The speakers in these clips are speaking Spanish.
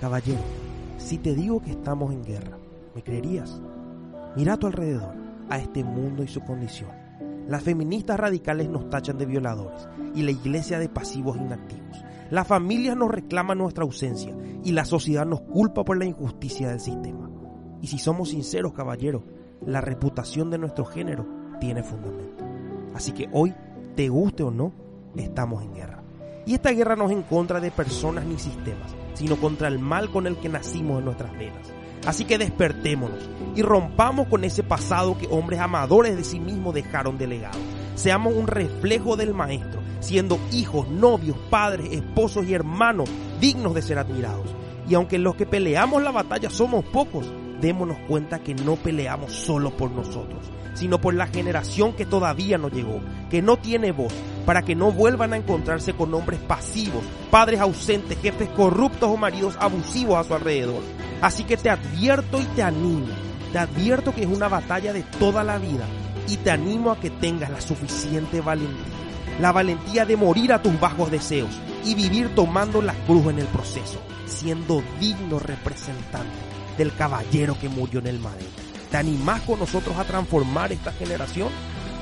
Caballero, si te digo que estamos en guerra, ¿me creerías? Mira a tu alrededor, a este mundo y su condición. Las feministas radicales nos tachan de violadores y la iglesia de pasivos inactivos. Las familias nos reclaman nuestra ausencia y la sociedad nos culpa por la injusticia del sistema. Y si somos sinceros, caballero, la reputación de nuestro género tiene fundamento. Así que hoy, te guste o no, estamos en guerra. Y esta guerra no es en contra de personas ni sistemas, sino contra el mal con el que nacimos en nuestras venas. Así que despertémonos y rompamos con ese pasado que hombres amadores de sí mismos dejaron de legado. Seamos un reflejo del Maestro, siendo hijos, novios, padres, esposos y hermanos dignos de ser admirados. Y aunque los que peleamos la batalla somos pocos, démonos cuenta que no peleamos solo por nosotros, sino por la generación que todavía no llegó, que no tiene voz, para que no vuelvan a encontrarse con hombres pasivos, padres ausentes, jefes corruptos o maridos abusivos a su alrededor. Así que te advierto y te animo, te advierto que es una batalla de toda la vida y te animo a que tengas la suficiente valentía, la valentía de morir a tus bajos deseos y vivir tomando la cruz en el proceso, siendo digno representante del caballero que murió en el madero. ¿Te animás con nosotros a transformar esta generación?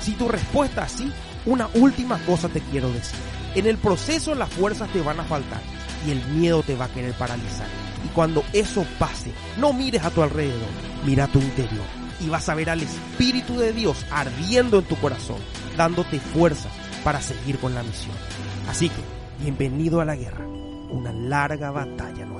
Si tu respuesta es sí, una última cosa te quiero decir. En el proceso las fuerzas te van a faltar y el miedo te va a querer paralizar. Y cuando eso pase, no mires a tu alrededor, mira a tu interior y vas a ver al Espíritu de Dios ardiendo en tu corazón, dándote fuerzas para seguir con la misión. Así que, bienvenido a la guerra. Una larga batalla nos